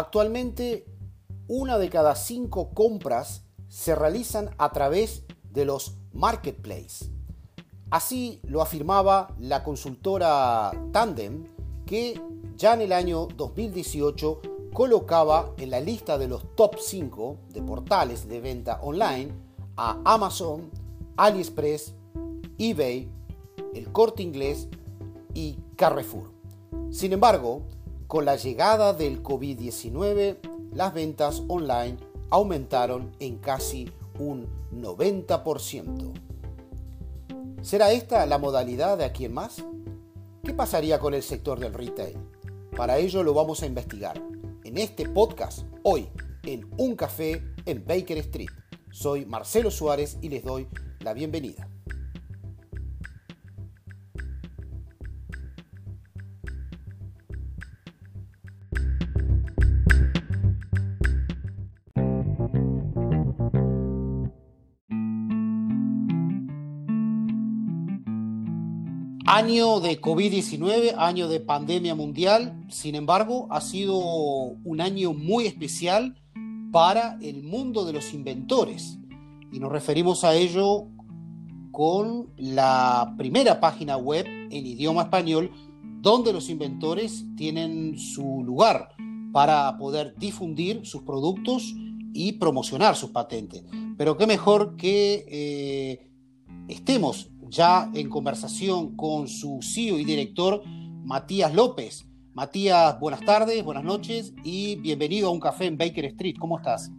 Actualmente, una de cada cinco compras se realizan a través de los marketplaces. Así lo afirmaba la consultora Tandem, que ya en el año 2018 colocaba en la lista de los top 5 de portales de venta online a Amazon, AliExpress, eBay, el Corte Inglés y Carrefour. Sin embargo, con la llegada del COVID-19, las ventas online aumentaron en casi un 90%. ¿Será esta la modalidad de aquí en más? ¿Qué pasaría con el sector del retail? Para ello lo vamos a investigar en este podcast hoy en Un Café en Baker Street. Soy Marcelo Suárez y les doy la bienvenida. Año de COVID-19, año de pandemia mundial, sin embargo, ha sido un año muy especial para el mundo de los inventores. Y nos referimos a ello con la primera página web en idioma español donde los inventores tienen su lugar para poder difundir sus productos y promocionar sus patentes. Pero qué mejor que eh, estemos ya en conversación con su CEO y director, Matías López. Matías, buenas tardes, buenas noches y bienvenido a un café en Baker Street. ¿Cómo estás?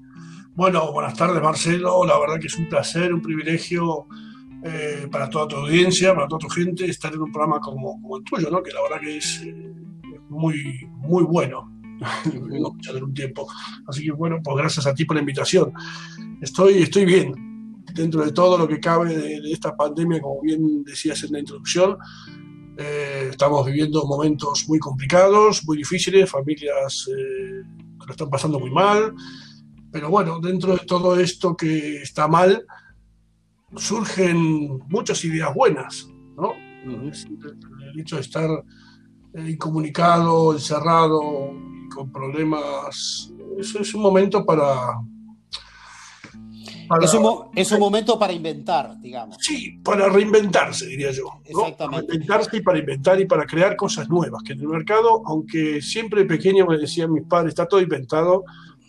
Bueno, buenas tardes, Marcelo. La verdad que es un placer, un privilegio eh, para toda tu audiencia, para toda tu gente, estar en un programa como, el tuyo, ¿no? que la verdad que es eh, muy, muy bueno. Vengo escuchando un tiempo. Así que bueno, pues gracias a ti por la invitación. Estoy, estoy bien, dentro de todo lo que cabe de, esta pandemia, como bien decías en la introducción, eh, estamos viviendo momentos muy complicados, muy difíciles, familias eh, que lo están pasando muy mal, pero bueno, dentro de todo esto que está mal, surgen muchas ideas buenas, ¿no? El hecho de estar eh, incomunicado, encerrado, con problemas, eso es un momento para, es, un, momento para inventar, digamos. Sí, para reinventarse, diría yo. Exactamente. Para reinventarse y para inventar y para crear cosas nuevas. Que en el mercado, aunque siempre pequeño me decían mis padres, está todo inventado,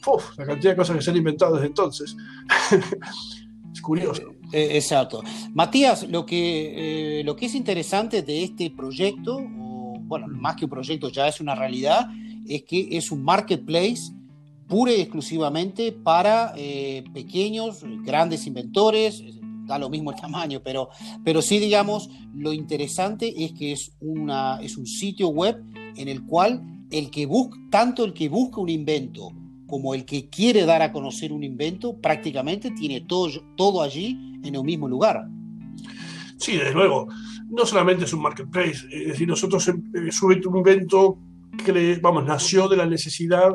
uf, la cantidad de cosas que se han inventado desde entonces. es curioso. Eh, eh, exacto. Matías, lo que, eh, lo que es interesante de este proyecto, o, bueno, más que un proyecto, ya es una realidad, es que es un marketplace pura y exclusivamente para eh, pequeños, grandes inventores, da lo mismo el tamaño, pero, pero sí, digamos, lo interesante es que es, una, es un sitio web en el cual el que busca, tanto el que busca un invento como el que quiere dar a conocer un invento, prácticamente tiene todo, todo allí en el mismo lugar. Sí, desde luego. No solamente es un marketplace, es decir, nosotros eh, un Invento, que, vamos, nació de la necesidad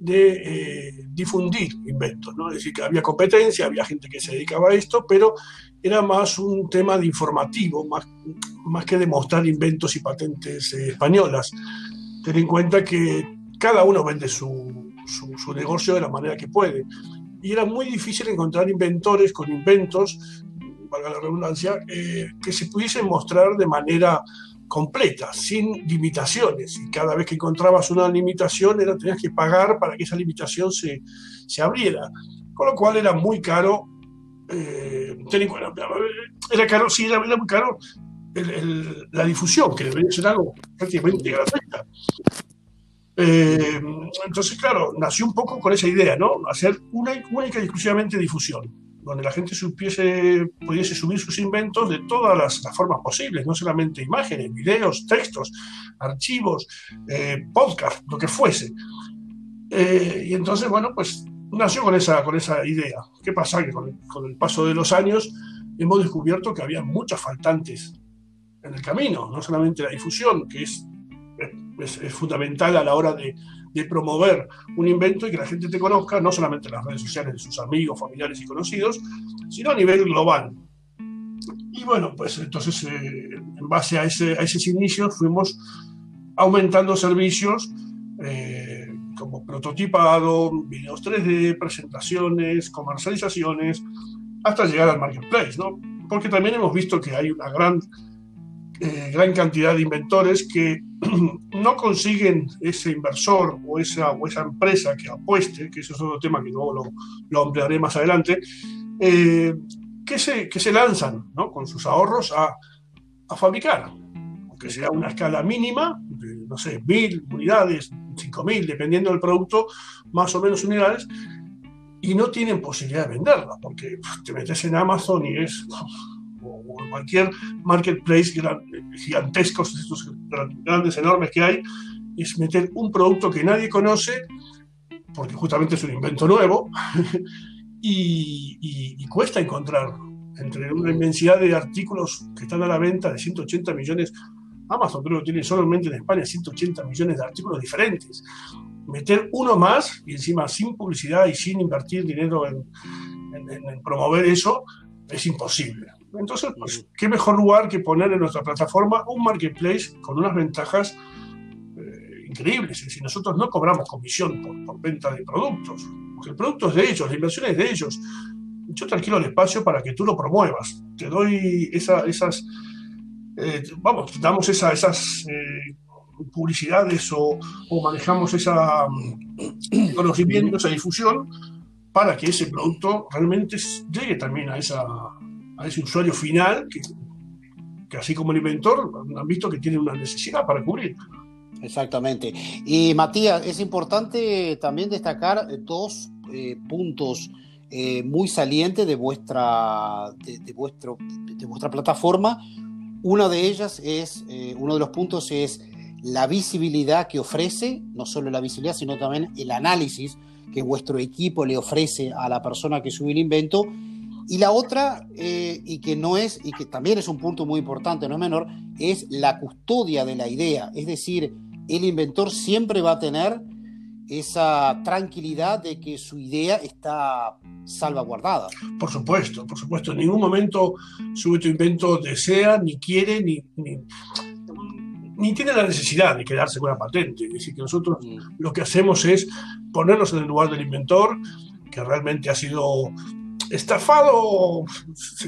de eh, difundir inventos, ¿no? Es decir, que había competencia, había gente que se dedicaba a esto, pero era más un tema de informativo, más, más que demostrar inventos y patentes eh, españolas. Ten en cuenta que cada uno vende su, su, negocio de la manera que puede. Y era muy difícil encontrar inventores con inventos, valga la redundancia, eh, que se pudiesen mostrar de manera completa, sin limitaciones. Y cada vez que encontrabas una limitación, era, tenías que pagar para que esa limitación se, se abriera. Con lo cual era muy caro. Eh, era caro, sí, era, muy caro la difusión, que debería ser algo prácticamente gratuita. Eh, entonces, claro, nació un poco con esa idea, ¿no? Hacer una única y exclusivamente difusión donde la gente supiese, pudiese subir sus inventos de todas las, formas posibles, no solamente imágenes, videos, textos, archivos, eh, podcast, lo que fuese. Eh, y entonces, bueno, pues nació con esa, con esa idea. ¿Qué pasa? Que con el, paso de los años hemos descubierto que había muchas faltantes en el camino, no solamente la difusión, que es, es fundamental a la hora de, promover un invento y que la gente te conozca, no solamente en las redes sociales de sus amigos, familiares y conocidos, sino a nivel global. Y bueno, pues entonces eh, en base a, ese, a esos inicios fuimos aumentando servicios, eh, como prototipado, videos 3D, presentaciones, comercializaciones, hasta llegar al marketplace, ¿no? Porque también hemos visto que hay una gran, eh, gran cantidad de inventores que no consiguen ese inversor o esa, o esa empresa que apueste, que eso es otro tema que luego lo, lo ampliaré más adelante, eh, que, se, que se lanzan ¿no? con sus ahorros a, a fabricar, aunque sea una escala mínima, de, no sé, mil unidades, cinco mil, dependiendo del producto, más o menos unidades, y no tienen posibilidad de venderla, porque te metes en Amazon y es, o cualquier marketplace gigantescos, estos grandes, enormes que hay, es meter un producto que nadie conoce, porque justamente es un invento nuevo, y, y, y cuesta encontrar entre una inmensidad de artículos que están a la venta de 180 millones. Amazon creo que tiene solamente en España 180 millones de artículos diferentes meter uno más y encima sin publicidad y sin invertir dinero en, promover eso es imposible. Entonces, pues, ¿qué mejor lugar que poner en nuestra plataforma un marketplace con unas ventajas eh, increíbles? Es decir, nosotros no cobramos comisión por, venta de productos, porque el producto es de ellos, la inversión es de ellos. Yo te alquilo el espacio para que tú lo promuevas. Te doy esas, eh, vamos, damos esas eh, publicidades o, manejamos ese mm, conocimiento, esa difusión, para que ese producto realmente llegue también a, ese usuario final que, que así como el inventor han visto que tiene una necesidad para cubrir. Exactamente. Y Matías, es importante también destacar dos eh, puntos eh, muy salientes de vuestra, de, vuestro, de vuestra plataforma. Una de ellas es, eh, uno de los puntos es la visibilidad que ofrece, no solo la visibilidad, sino también el análisis que vuestro equipo le ofrece a la persona que sube el invento. Y la otra, eh, y que no es, y que también es un punto muy importante, no es menor, es la custodia de la idea. Es decir, el inventor siempre va a tener esa tranquilidad de que su idea está salvaguardada. Por supuesto, por supuesto. En ningún momento tu invento desea, ni quiere, ni tiene la necesidad de quedarse con la patente. Es decir, que nosotros mm. lo que hacemos es ponernos en el lugar del inventor, que realmente ha sido estafado,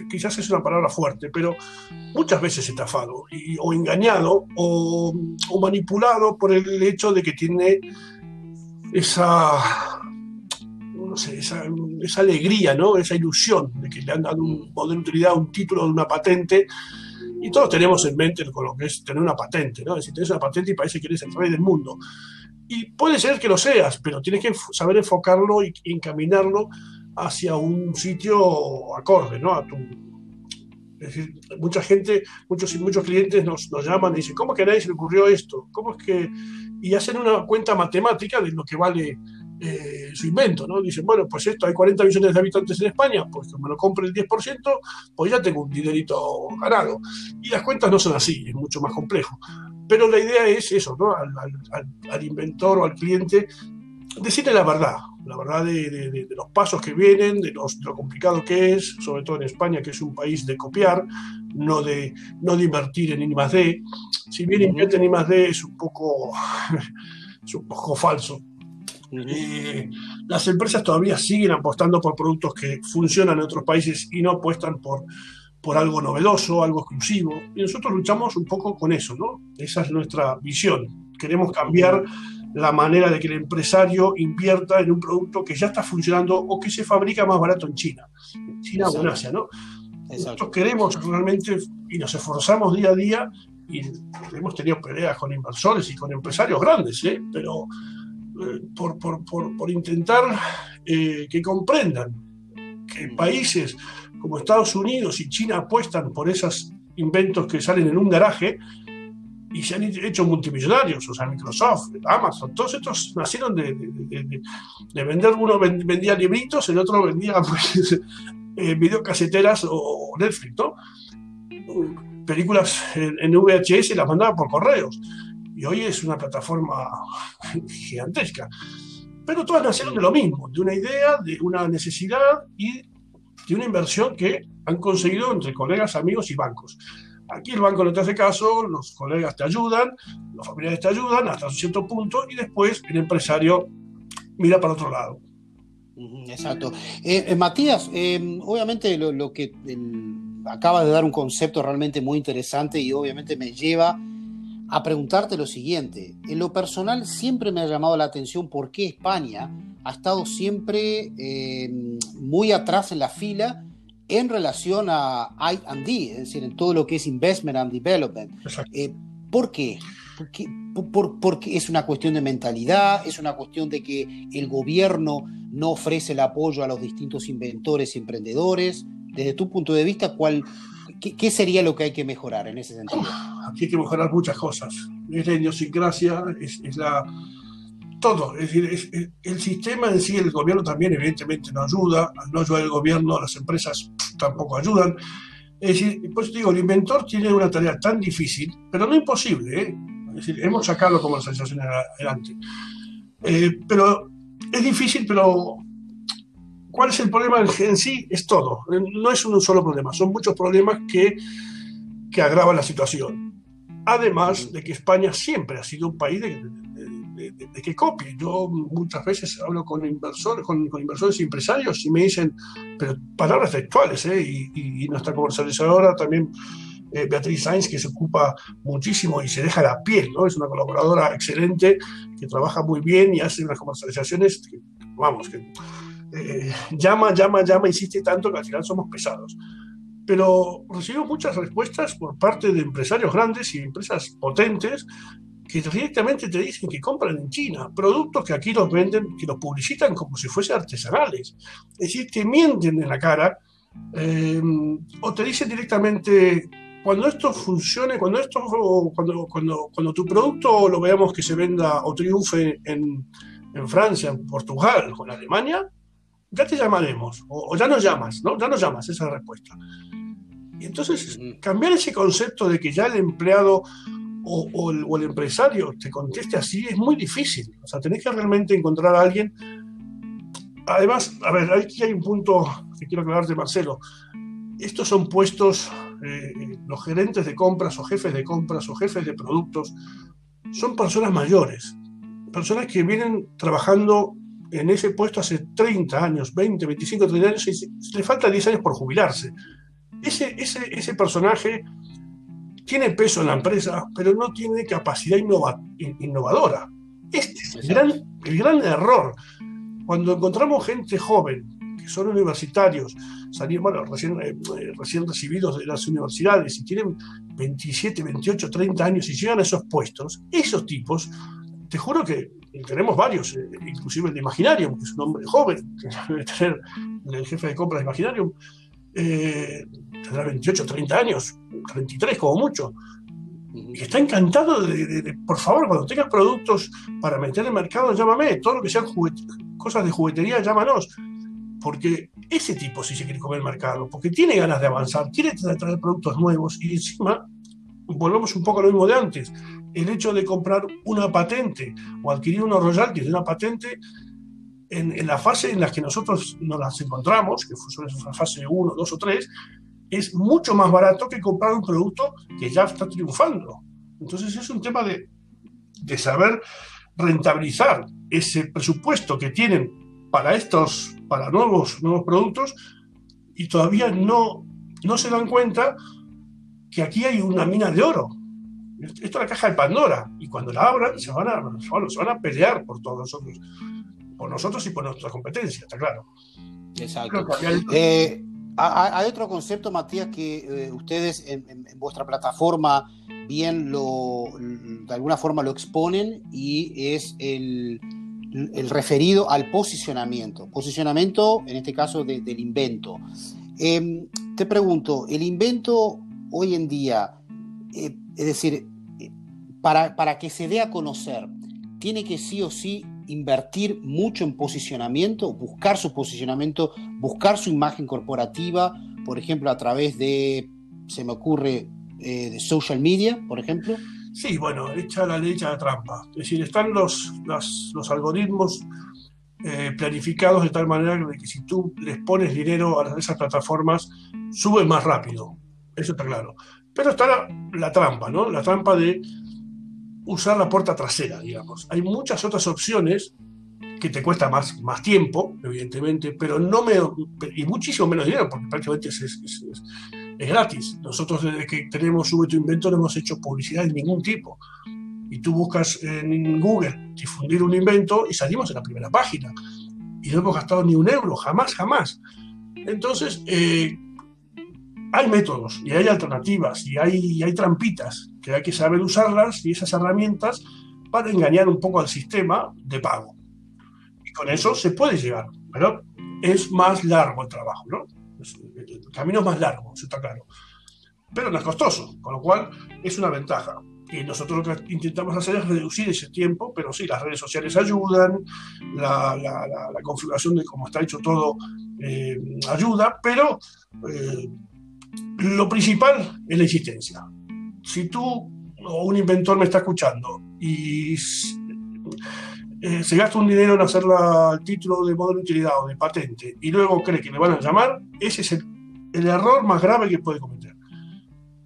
quizás es una palabra fuerte, pero muchas veces estafado, o engañado, o, manipulado por el hecho de que tiene esa, no sé, esa, alegría, ¿no? esa ilusión de que le han dado un poder de utilidad, un título de una patente y todos tenemos en mente con lo que es tener una patente, ¿no? Decir, tienes una patente y parece que eres el rey del mundo. Y puede ser que lo seas, pero tienes que saber enfocarlo y encaminarlo hacia un sitio acorde, ¿no? A tu, es decir, mucha gente, muchos, muchos clientes nos, nos llaman y dicen, ¿cómo que a nadie se le ocurrió esto? ¿Cómo es que...? Y hacen una cuenta matemática de lo que vale eh, su invento, ¿no? Dicen, bueno, pues esto, hay 40 millones de habitantes en España, pues que me lo compre el 10%, pues ya tengo un dinerito ganado. Y las cuentas no son así, es mucho más complejo. Pero la idea es eso, ¿no? Al, inventor o al cliente, decirle la verdad, la verdad de, los pasos que vienen, de, lo complicado que es, sobre todo en España, que es un país de copiar, no de, no de invertir en I más D. Si bien invierte en I más D es un poco, es un poco falso, eh, las empresas todavía siguen apostando por productos que funcionan en otros países y no apuestan por, por algo novedoso, algo exclusivo. Y nosotros luchamos un poco con eso, ¿no? Esa es nuestra visión. Queremos cambiar la manera de que el empresario invierta en un producto que ya está funcionando o que se fabrica más barato en China, China o en Asia, ¿no? Nosotros queremos realmente y nos esforzamos día a día y hemos tenido peleas con inversores y con empresarios grandes, ¿eh? pero por, por, por, intentar eh, que comprendan que países como Estados Unidos y China apuestan por esos inventos que salen en un garaje y se han hecho multimillonarios, o sea, Microsoft, Amazon, todos estos nacieron de, de, vender, uno vendía libritos, el otro vendía pues, eh, videocaseteras o Netflix, ¿no? Películas en, en VHS y las mandaban por correos y hoy es una plataforma gigantesca. Pero todas nacieron de lo mismo, de una idea, de una necesidad y de una inversión que han conseguido entre colegas, amigos y bancos. Aquí el banco no te hace caso, los colegas te ayudan, los familiares te ayudan hasta un cierto punto y después el empresario mira para otro lado. Exacto. Eh, eh, Matías, obviamente lo, que acaba de dar un concepto realmente muy interesante y obviamente me lleva a preguntarte lo siguiente. En lo personal siempre me ha llamado la atención por qué España ha estado siempre muy atrás en la fila en relación a I&D, es decir, en todo lo que es Investment and Development. Eh, ¿Por qué? Porque, es una cuestión de mentalidad, es una cuestión de que el gobierno no ofrece el apoyo a los distintos inventores y emprendedores. Desde tu punto de vista, ¿cuál, qué, sería lo que hay que mejorar en ese sentido? Aquí hay que mejorar muchas cosas. Es la idiosincrasia, es, es la todo. Es decir, el sistema en sí, el gobierno también evidentemente no ayuda, no ayuda el gobierno, las empresas tampoco ayudan. Es decir, pues digo, el inventor tiene una tarea tan difícil, pero no imposible. ¿eh? Es decir, hemos sacado comercialización adelante. Eh, pero es difícil, pero ¿cuál es el problema en sí? Es todo. No es un solo problema, son muchos problemas que, que agravan la situación. Además de que España siempre ha sido un país de, de, que copie. Yo muchas veces hablo con inversores, con, inversores y empresarios y me dicen, pero palabras textuales, ¿eh? y, nuestra comercializadora también, eh, Beatriz Sainz, que se ocupa muchísimo y se deja la piel, ¿no? Es una colaboradora excelente que trabaja muy bien y hace unas comercializaciones, que, vamos, que eh, llama, llama, llama, insiste tanto que al final somos pesados pero recibimos muchas respuestas por parte de empresarios grandes y empresas potentes que directamente te dicen que compran en China productos que aquí los venden, que los publicitan como si fuesen artesanales. Es decir, te mienten en la cara eh, o te dicen directamente, cuando esto funcione, cuando, esto, cuando, cuando, cuando tu producto lo veamos que se venda o triunfe en, en Francia, en Portugal o en Alemania, ya te llamaremos, o, ya nos llamas, ¿no? Ya nos llamas, esa es la respuesta. Y entonces, cambiar ese concepto de que ya el empleado o, el, empresario te conteste así es muy difícil. O sea, tenés que realmente encontrar a alguien. Además, a ver, aquí hay un punto que quiero aclararte, Marcelo. Estos son puestos, eh, los gerentes de compras o jefes de compras o jefes de productos, son personas mayores, personas que vienen trabajando en ese puesto hace 30 años, 20, 25, 30 años, y le falta 10 años por jubilarse. Ese, ese, ese personaje tiene peso en la empresa, pero no tiene capacidad innovadora. Este es el gran, el gran, error. Cuando encontramos gente joven, que son universitarios, bueno, recién, eh, recién recibidos de las universidades y tienen 27, 28, 30 años y llegan a esos puestos, esos tipos, te juro que tenemos varios, eh, inclusive el de Imaginarium, que es un hombre joven, que debe tener el jefe de compras de Imaginarium, eh, tendrá 28, 30 años, 33 como mucho. Y está encantado de, por favor, cuando tengas productos para meter en el mercado, llámame. Todo lo que sean cosas de juguetería, llámanos. Porque ese tipo sí se quiere comer el mercado, porque tiene ganas de avanzar, quiere traer productos nuevos y encima volvemos un poco a lo mismo de antes. El hecho de comprar una patente o adquirir unos royalties de una patente en, la fase en la que nosotros nos las encontramos, que fue la fase 1, 2 o 3, es mucho más barato que comprar un producto que ya está triunfando. Entonces es un tema de, de saber rentabilizar ese presupuesto que tienen para estos, para nuevos, nuevos productos y todavía no, no se dan cuenta que aquí hay una mina de oro. Esto es la caja de Pandora y cuando la abran se van a, se van a pelear por todos nosotros por nosotros y por nuestra competencia, está claro. Exacto. Eh, hay otro concepto, Matías, que eh, ustedes en, vuestra plataforma bien lo, de alguna forma lo exponen y es el, referido al posicionamiento. Posicionamiento, en este caso, del invento. Em, te pregunto, el invento hoy en día, eh, es decir, para, para que se dé a conocer, tiene que sí o sí invertir mucho en posicionamiento, buscar su posicionamiento, buscar su imagen corporativa, por ejemplo, a través de, se me ocurre, eh, de social media, por ejemplo? Sí, bueno, echa la ley, la trampa. Es decir, están los, los, algoritmos eh, planificados de tal manera que si tú les pones dinero a esas plataformas, suben más rápido. Eso está claro. Pero está la trampa, ¿no? La trampa de usar la puerta trasera, digamos. Hay muchas otras opciones que te cuesta más, más tiempo, evidentemente, pero no me, y muchísimo menos dinero, porque prácticamente es, es, es, es gratis. Nosotros desde que tenemos Sube tu Invento no hemos hecho publicidad de ningún tipo. Y tú buscas en Google difundir un invento y salimos en la primera página. Y no hemos gastado ni un euro, jamás, jamás. Entonces, eh, hay métodos y hay alternativas y hay, y hay trampitas que hay que saber usarlas y esas herramientas para engañar un poco al sistema de pago. Y con eso se puede llegar, pero es más largo el trabajo, ¿no? El camino es más largo, eso está claro. Pero no es costoso, con lo cual es una ventaja. Y nosotros lo que intentamos hacer es reducir ese tiempo, pero sí, las redes sociales ayudan, la, la, la, configuración de cómo está hecho todo eh, ayuda, pero eh, lo principal es la existencia. Si tú o un inventor me está escuchando y eh, se gasta un dinero en hacer el título de modelo de utilidad o de patente y luego cree que le van a llamar, ese es el, el error más grave que puede cometer.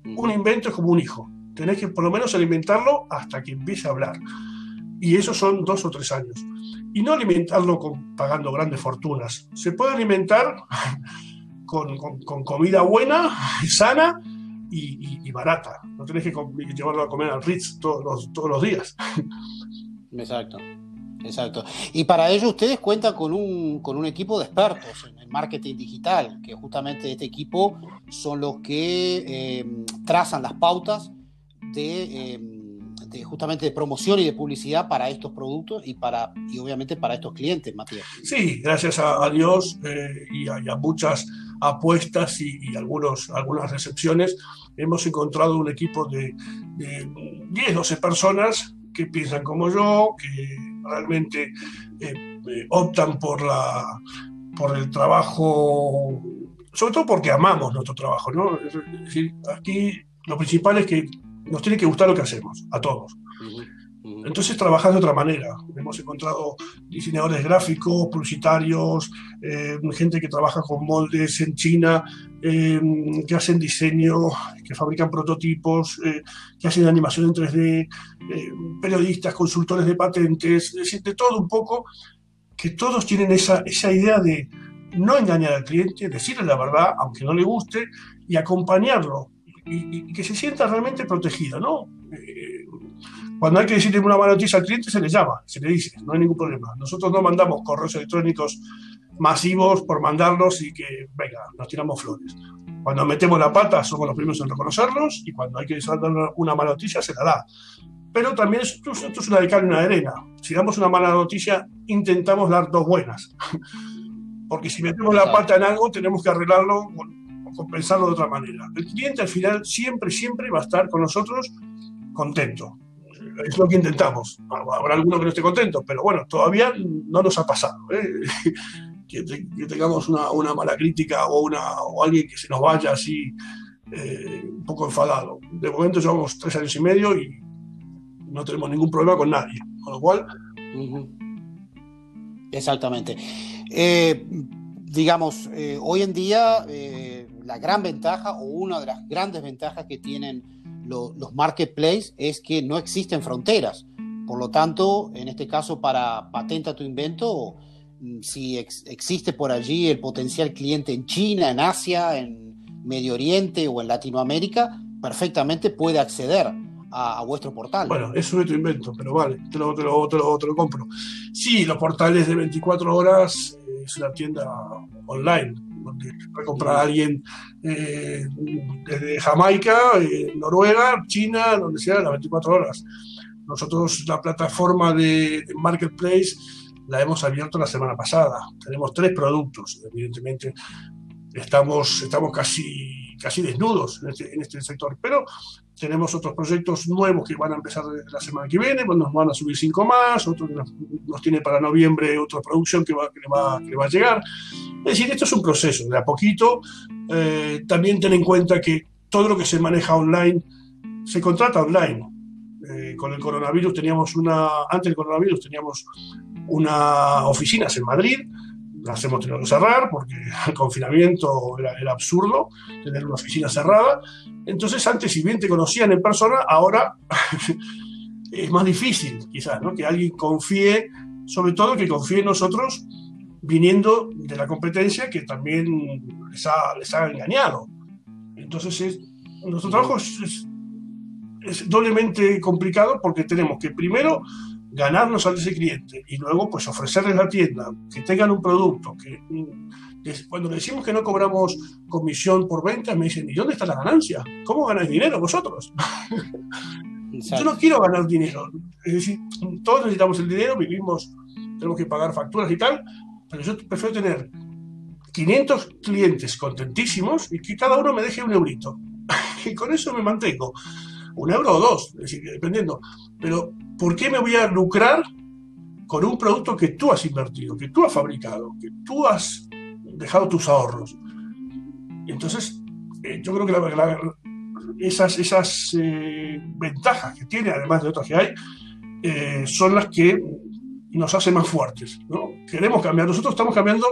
Un invento es como un hijo. Tenés que por lo menos alimentarlo hasta que empiece a hablar. Y eso son dos o tres años. Y no alimentarlo con, pagando grandes fortunas. Se puede alimentar con, con, con comida buena, sana y, y, y, barata. No tenés que llevarlo a comer al Ritz todos los, todos los días. Exacto. Exacto. Y para ello ustedes cuentan con un, con un equipo de expertos en el marketing digital, que justamente este equipo son los que eh, trazan las pautas de, eh, de, justamente de promoción y de publicidad para estos productos y, para, y obviamente para estos clientes, Matías. Sí, gracias a, a Dios eh, y, a, y, a, muchas apuestas y, algunos, algunas recepciones, hemos encontrado un equipo de, de 10, 12 personas que piensan como yo, que realmente eh, eh, optan por, la, por el trabajo, sobre todo porque amamos nuestro trabajo. ¿no? Decir, aquí lo principal es que nos tiene que gustar lo que hacemos, a todos. Entonces trabajar de otra manera. Hemos encontrado diseñadores gráficos, publicitarios, eh, gente que trabaja con moldes en China, eh, que hacen diseño, que fabrican prototipos, eh, que hacen animación en 3D, periodistas, consultores de patentes, de todo un poco, que todos tienen esa, idea de no engañar al cliente, decirle la verdad, aunque no le guste, y acompañarlo, y que se sienta realmente protegido, ¿no? Cuando hay que decirle una mala noticia al cliente, se le llama, se le dice, no hay ningún problema. Nosotros no mandamos correos electrónicos masivos por mandarlos y que, venga, nos tiramos flores. Cuando metemos la pata, somos los primeros en reconocerlos y cuando hay que dar una mala noticia, se la da. Pero también esto, esto es una de cal y una de arena. Si damos una mala noticia, intentamos dar dos buenas. Porque si metemos la pata en algo, tenemos que arreglarlo o compensarlo de otra manera. El cliente al final siempre, siempre va a estar con nosotros contento es lo que intentamos. Habrá alguno que no esté contento, pero bueno, todavía no nos ha pasado. ¿eh? que, te, que, tengamos una, una, mala crítica o, una, o alguien que se nos vaya así eh, un poco enfadado. De momento llevamos tres años y medio y no tenemos ningún problema con nadie. Con lo cual. Uh -huh. Exactamente. Eh, digamos, eh, hoy en día la gran ventaja o una de las grandes ventajas que tienen lo, los marketplaces es que no existen fronteras. Por lo tanto, en este caso, para patenta tu invento, mm, si ex, existe por allí el potencial cliente en China, en Asia, en Medio Oriente o en Latinoamérica, perfectamente puede acceder a, a, vuestro portal. Bueno, eso es tu invento, pero vale, te lo, te lo, te lo, te lo compro. Sí, los portales de 24 horas eh, es una tienda online, donde puede comprar a alguien eh, desde Jamaica, eh, Noruega, China, donde sea, las 24 horas. Nosotros la plataforma de, de, Marketplace la hemos abierto la semana pasada. Tenemos tres productos, evidentemente estamos, estamos casi, casi desnudos en este, en este sector, pero tenemos otros proyectos nuevos que van a empezar la semana que viene, pues nos van a subir cinco más, otro que nos, nos tiene para noviembre otra producción que, va, que, le va, que le va a llegar. Es decir, esto es un proceso, de a poquito. Eh, también ten en cuenta que todo lo que se maneja online se contrata online. Eh, con el coronavirus teníamos una, antes del coronavirus teníamos una oficinas en Madrid, las hemos tenido que cerrar porque el confinamiento era, era, absurdo tener una oficina cerrada. Entonces, antes, si bien te conocían en persona, ahora es más difícil, quizás, ¿no? que alguien confíe sobre todo que confíe en nosotros viniendo de la competencia que también les ha, les ha engañado. Entonces, es, nuestro trabajo es, es, doblemente complicado porque tenemos que primero ganarnos a ese cliente y luego pues ofrecerles la tienda, que tengan un producto, que cuando le decimos que no cobramos comisión por venta, me dicen, ¿y dónde está la ganancia? ¿Cómo ganáis dinero vosotros? Yo no quiero ganar dinero. Es decir, todos necesitamos el dinero, vivimos, tenemos que pagar facturas y tal, pero yo prefiero tener 500 clientes contentísimos y que cada uno me deje un eurito. y con eso me mantengo. Un euro o dos, es decir, dependiendo. Pero, ¿por qué me voy a lucrar con un producto que tú has invertido, que tú has fabricado, que tú has dejado tus ahorros? Entonces, eh, yo creo que esas, esas eh, ventajas que tiene, además de otras que hay, eh, son las que nos hacen más fuertes. ¿no? Queremos cambiar, nosotros estamos cambiando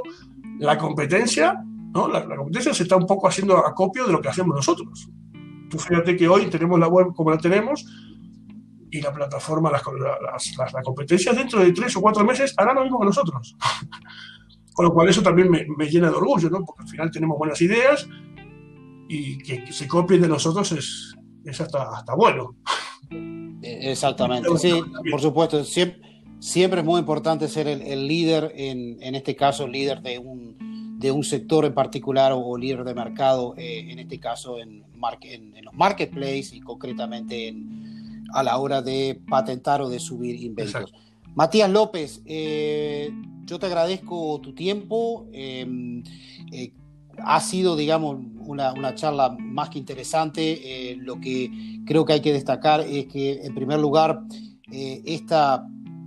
la competencia, ¿no? La, competencia se está un poco haciendo acopio de lo que hacemos nosotros. Tú fíjate que hoy tenemos la web como la tenemos y la plataforma, las, las, la competencia dentro de tres o cuatro meses hará lo mismo que nosotros. Con lo cual eso también me, me, llena de orgullo, ¿no? porque al final tenemos buenas ideas y que, se copien de nosotros es, es hasta, hasta bueno. Exactamente, sí, por supuesto. Siempre, siempre es muy importante ser el, líder, en, en, este caso, líder de un, de un sector en particular o, líder de mercado, eh, en este caso en, en, los marketplaces y concretamente a la hora de patentar o de subir inventos. Matías López, eh, yo te agradezco tu tiempo. Em, eh, ha sido, digamos, una, una, charla más que interesante. lo que creo que hay que destacar es que, en primer lugar, esta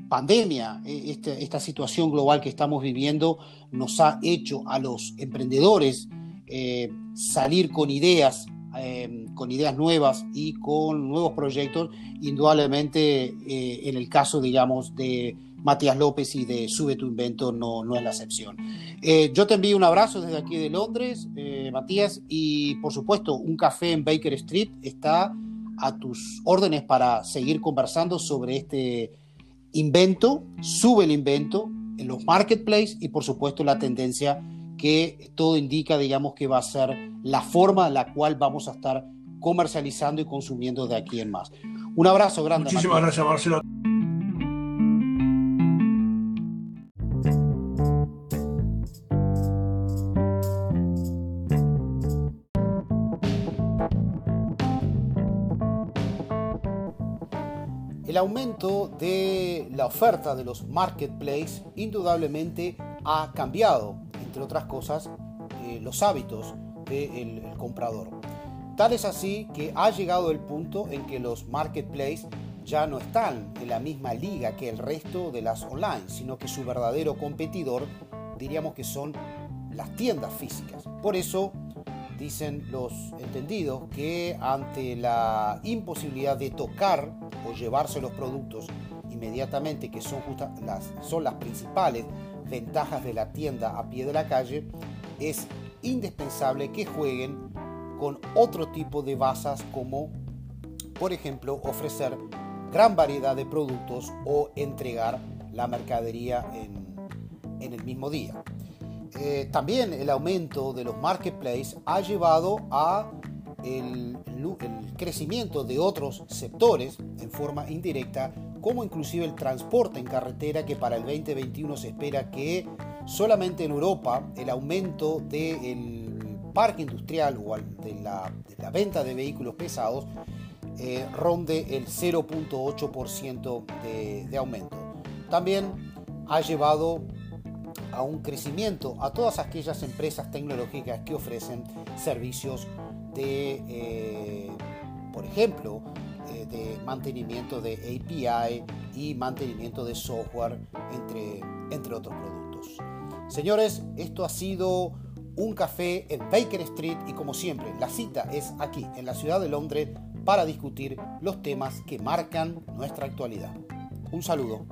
pandemia, este, esta situación global que estamos viviendo, nos ha hecho a los emprendedores eh, salir con ideas, em, con ideas nuevas y con nuevos proyectos. Indudablemente, eh, en el caso, digamos, de Matías López y de Sube tu Invento no, no es la excepción. Eh, yo te envío un abrazo desde aquí de Londres, Matías, y por supuesto, un café en Baker Street está a tus órdenes para seguir conversando sobre este invento, sube el invento en los marketplaces y por supuesto la tendencia que todo indica, digamos, que va a ser la forma en la cual vamos a estar comercializando y consumiendo de aquí en más. Un abrazo grande. Muchísimas gracias, Marcelo. El aumento de la oferta de los marketplaces indudablemente ha cambiado, entre otras cosas, eh, los hábitos del comprador. Tal es así que ha llegado el punto en que los marketplaces ya no están en la misma liga que el resto de las online, sino que su verdadero competidor diríamos que son las tiendas físicas. Por eso dicen los entendidos que ante la imposibilidad de tocar o llevarse los productos inmediatamente, que son, las, son las principales ventajas de la tienda a pie de la calle, es indispensable que jueguen con otro tipo de basas como, por ejemplo, ofrecer gran variedad de productos o entregar la mercadería en, en el mismo día. Eh, también el aumento de los marketplaces ha llevado a el, crecimiento de otros sectores en forma indirecta, como inclusive el transporte en carretera, que para el 2021 se espera que solamente en Europa el aumento del parque industrial o de la, venta de vehículos pesados eh, ronde el 0.8% de, de aumento. También ha llevado a un crecimiento a todas aquellas empresas tecnológicas que ofrecen servicios de, eh, por ejemplo, de mantenimiento de API y mantenimiento de software, entre, entre otros productos. Señores, esto ha sido un café en Baker Street y como siempre, la cita es aquí, en la ciudad de Londres, para discutir los temas que marcan nuestra actualidad. Un saludo.